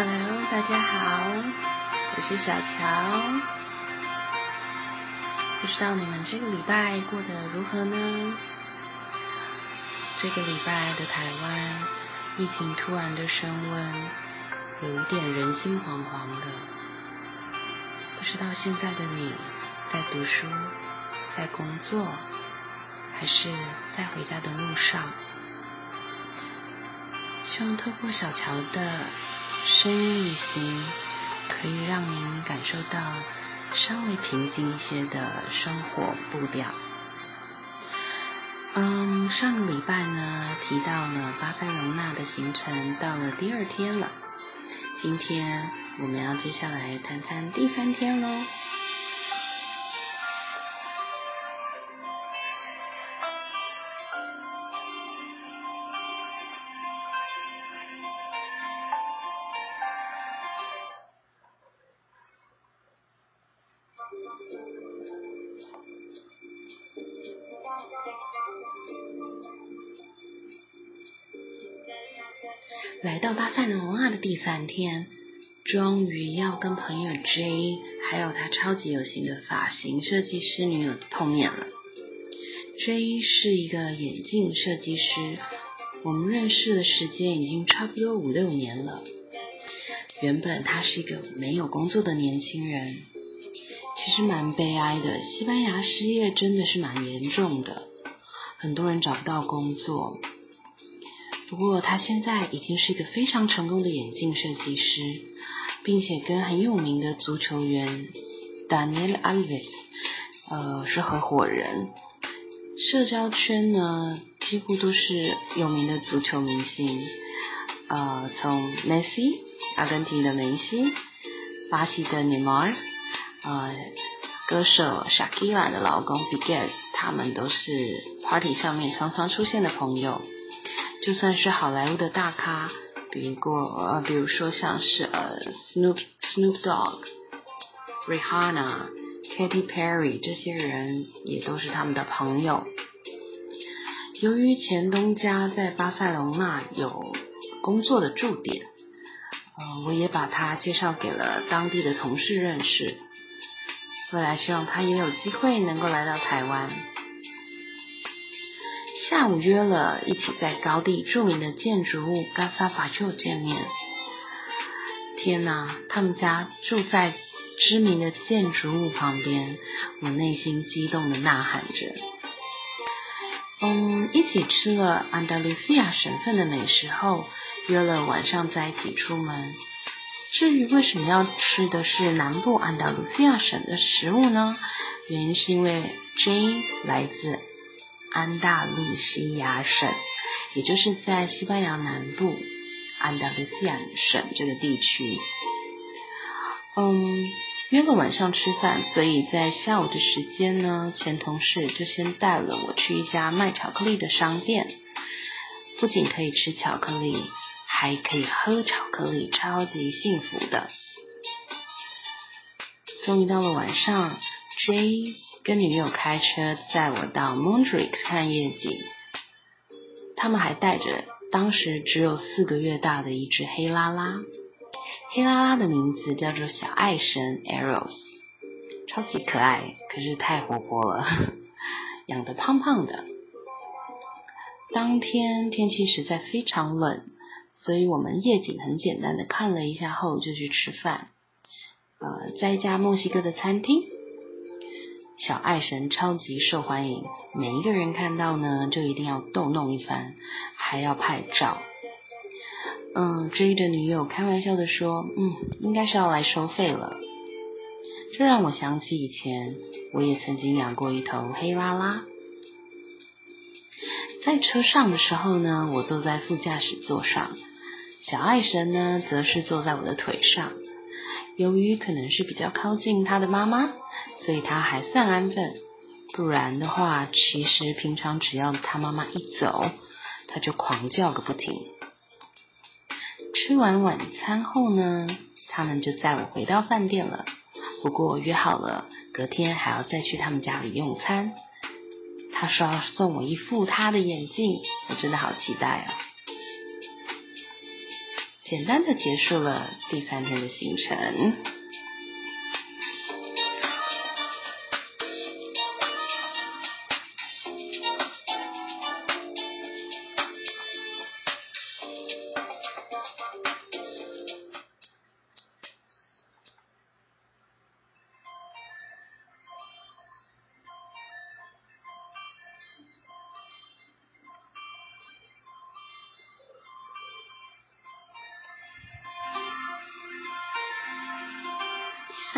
Hello，大家好，我是小乔。不知道你们这个礼拜过得如何呢？这个礼拜的台湾疫情突然的升温，有一点人心惶惶的。不知道现在的你在读书、在工作，还是在回家的路上？希望透过小乔的声音旅行，可以让您感受到稍微平静一些的生活步调。嗯，上个礼拜呢提到了巴塞罗那的行程，到了第二天了。今天我们要接下来谈谈第三天喽。来到巴塞罗那的第三天，终于要跟朋友 J 还有他超级有型的发型设计师女友碰面了。J 是一个眼镜设计师，我们认识的时间已经差不多五六年了。原本他是一个没有工作的年轻人，其实蛮悲哀的。西班牙失业真的是蛮严重的，很多人找不到工作。不过他现在已经是一个非常成功的眼镜设计师，并且跟很有名的足球员 Daniel Alves，呃是合伙人。社交圈呢几乎都是有名的足球明星，呃从梅西，阿根廷的梅西，巴西的 Neymar，呃歌手 Shakira 的老公 Piqué，他们都是 party 上面常常出现的朋友。就算是好莱坞的大咖，比过呃，比如说像是呃，Snoop Snoop Dogg、Rihanna、Katy Perry 这些人也都是他们的朋友。由于前东家在巴塞隆纳有工作的驻点，呃，我也把他介绍给了当地的同事认识，未来希望他也有机会能够来到台湾。下午约了一起在高地著名的建筑物 Casa f a j o 见面。天哪，他们家住在知名的建筑物旁边，我内心激动的呐喊着。嗯，一起吃了安达卢西亚省份的美食后，约了晚上在一起出门。至于为什么要吃的是南部安达卢西亚省的食物呢？原因是因为 J 来自。安大路西亚省，也就是在西班牙南部安达卢西亚省这个地区。嗯，约了晚上吃饭，所以在下午的时间呢，前同事就先带了我去一家卖巧克力的商店。不仅可以吃巧克力，还可以喝巧克力，超级幸福的。终于到了晚上，J。跟女友开车载我到 Montreal 看夜景，他们还带着当时只有四个月大的一只黑拉拉，黑拉拉的名字叫做小爱神 Eros，超级可爱，可是太活泼了，养的胖胖的。当天天气实在非常冷，所以我们夜景很简单的看了一下后就去吃饭，呃，在一家墨西哥的餐厅。小爱神超级受欢迎，每一个人看到呢，就一定要逗弄一番，还要拍照。嗯，追的女友开玩笑的说：“嗯，应该是要来收费了。”这让我想起以前我也曾经养过一头黑拉拉。在车上的时候呢，我坐在副驾驶座上，小爱神呢，则是坐在我的腿上。由于可能是比较靠近他的妈妈，所以他还算安分。不然的话，其实平常只要他妈妈一走，他就狂叫个不停。吃完晚餐后呢，他们就载我回到饭店了。不过约好了，隔天还要再去他们家里用餐。他说要送我一副他的眼镜，我真的好期待哦。简单的结束了第三天的行程。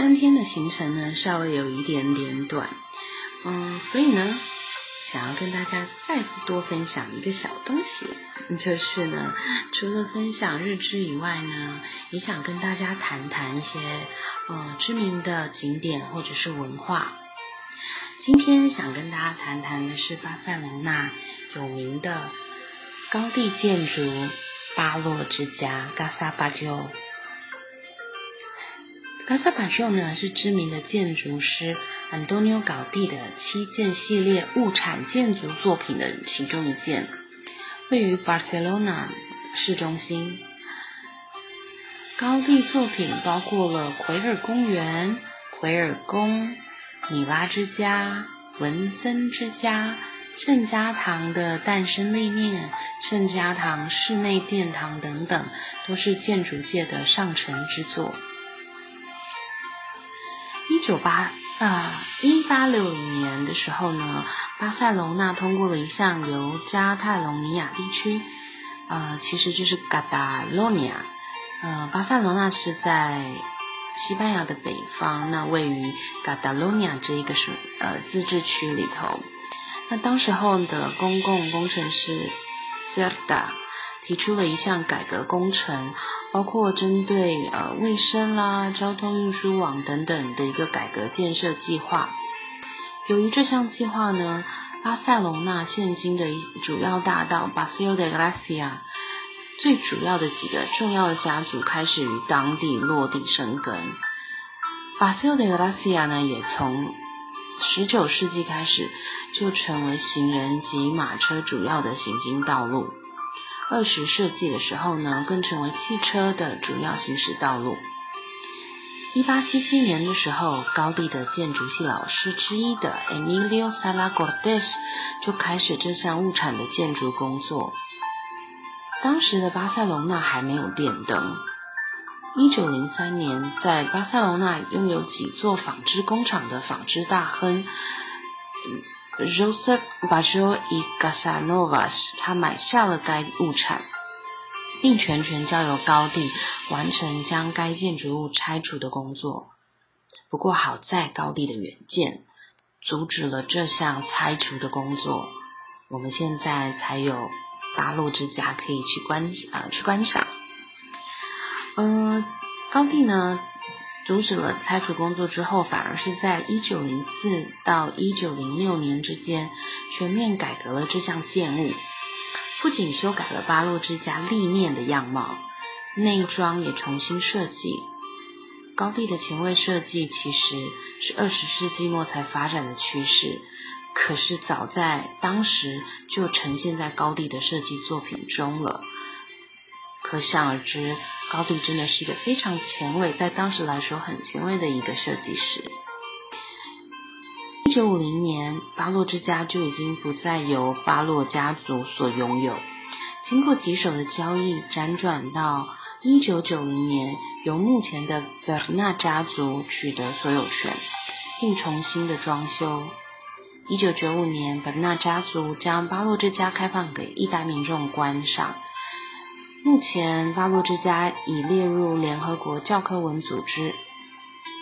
三天的行程呢，稍微有一点点短，嗯，所以呢，想要跟大家再多分享一个小东西，就是呢，除了分享日志以外呢，也想跟大家谈谈一些呃知名的景点或者是文化。今天想跟大家谈谈的是巴塞隆那有名的高地建筑巴洛之家 （Casa b a j o 卡萨巴乔呢是知名的建筑师安东尼奥·搞蒂的七件系列物产建筑作品的其中一件，位于巴塞罗那市中心。高地作品包括了奎尔公园、奎尔宫、米拉之家、文森之家、圣家堂的诞生立面、圣家堂室内殿堂等等，都是建筑界的上乘之作。一九八啊，一八六零年的时候呢，巴塞隆纳通过了一项由加泰隆尼亚地区，呃，其实就是加达罗尼亚，呃，巴塞隆纳是在西班牙的北方，那位于加达罗尼亚这一个省呃自治区里头。那当时候的公共工程师塞尔达提出了一项改革工程。包括针对呃卫生啦、交通运输网等等的一个改革建设计划。由于这项计划呢，巴塞隆纳现今的主要大道巴塞 a 德 i 西亚最主要的几个重要的家族开始于当地落地生根。巴塞 a 德 i 西亚呢，也从十九世纪开始就成为行人及马车主要的行经道路。二十世纪的时候呢，更成为汽车的主要行驶道路。一八七七年的时候，高地的建筑系老师之一的 Emilio Salagordes 就开始这项物产的建筑工作。当时的巴塞隆纳还没有电灯。一九零三年，在巴塞隆纳拥有几座纺织工厂的纺织大亨。Joseph Bajo y Casanovas，他买下了该物产，并全权交由高地完成将该建筑物拆除的工作。不过好在高地的远见阻止了这项拆除的工作，我们现在才有八路之家可以去观啊去观赏。嗯，高地呢？阻止了拆除工作之后，反而是在一九零四到一九零六年之间全面改革了这项建物。不仅修改了巴洛之家立面的样貌，内装也重新设计。高地的前卫设计其实是二十世纪末才发展的趋势，可是早在当时就呈现在高地的设计作品中了。可想而知。高地真的是一个非常前卫，在当时来说很前卫的一个设计师。一九五零年，巴洛之家就已经不再由巴洛家族所拥有，经过几手的交易，辗转到一九九零年，由目前的贝尔纳家族取得所有权，并重新的装修。一九九五年，贝尔纳家族将巴洛之家开放给一般民众观赏。目前，巴洛之家已列入联合国教科文组织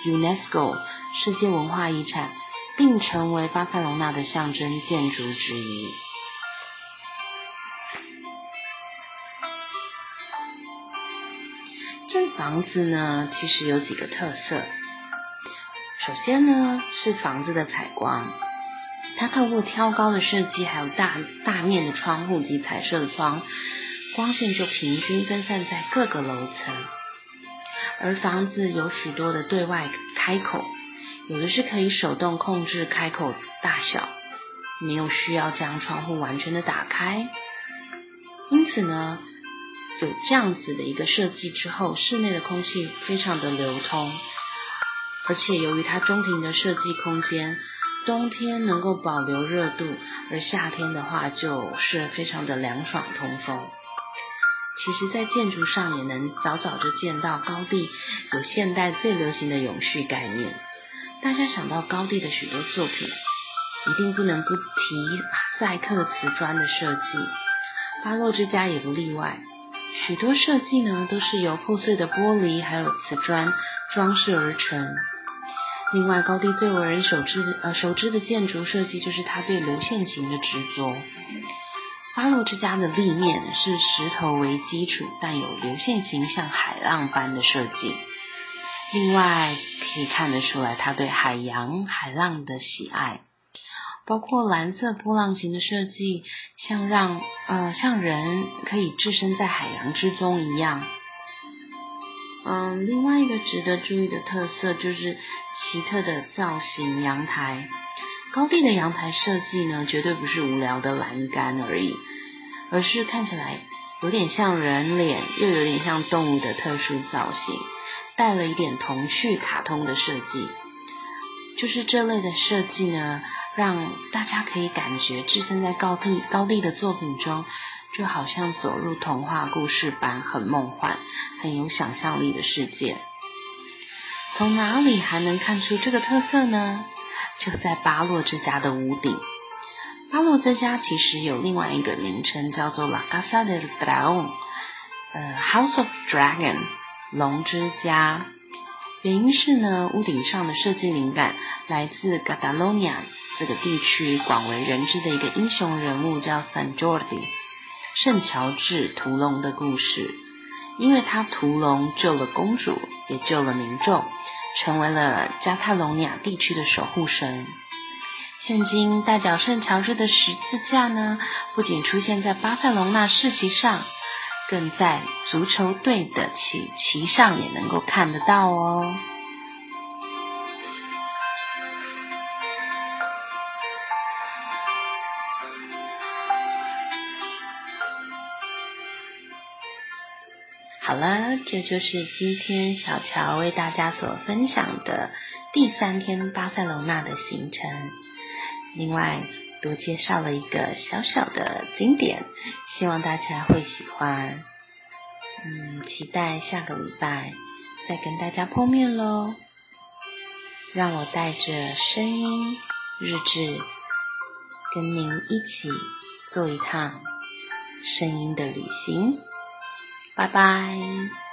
（UNESCO） 世界文化遗产，并成为巴塞隆纳的象征建筑之一。这房子呢，其实有几个特色。首先呢，是房子的采光，它透过挑高的设计，还有大大面的窗户及彩色的窗。光线就平均分散在各个楼层，而房子有许多的对外开口，有的是可以手动控制开口大小，没有需要将窗户完全的打开。因此呢，有这样子的一个设计之后，室内的空气非常的流通，而且由于它中庭的设计空间，冬天能够保留热度，而夏天的话就是非常的凉爽通风。其实，在建筑上也能早早就见到高地有现代最流行的永续概念。大家想到高地的许多作品，一定不能不提马赛克瓷砖的设计，巴洛之家也不例外。许多设计呢，都是由破碎的玻璃还有瓷砖装饰而成。另外，高地最为人熟知呃熟知的建筑设计，就是他对流线型的执着。巴洛之家的立面是石头为基础，但有流线型像海浪般的设计。另外，可以看得出来他对海洋、海浪的喜爱。包括蓝色波浪形的设计，像让呃像人可以置身在海洋之中一样。嗯，另外一个值得注意的特色就是奇特的造型阳台。高地的阳台设计呢，绝对不是无聊的栏杆而已，而是看起来有点像人脸，又有点像动物的特殊造型，带了一点童趣卡通的设计。就是这类的设计呢。让大家可以感觉置身在高地高地的作品中，就好像走入童话故事般，很梦幻，很有想象力的世界。从哪里还能看出这个特色呢？就在巴洛之家的屋顶。巴洛之家其实有另外一个名称，叫做 La Casa DE BRAO，呃，House of Dragon，龙之家。原因是呢，屋顶上的设计灵感来自 Catalonia 这个地区广为人知的一个英雄人物，叫 San Jordi 圣乔治屠龙的故事。因为他屠龙救了公主，也救了民众，成为了加泰隆尼亚地区的守护神。现今代表圣乔治的十字架呢，不仅出现在巴塞隆纳市旗上。更在足球队的旗旗上也能够看得到哦。好了，这就是今天小乔为大家所分享的第三天巴塞罗那的行程。另外。多介绍了一个小小的景点，希望大家会喜欢。嗯，期待下个礼拜再跟大家碰面喽。让我带着声音日志，跟您一起做一趟声音的旅行。拜拜。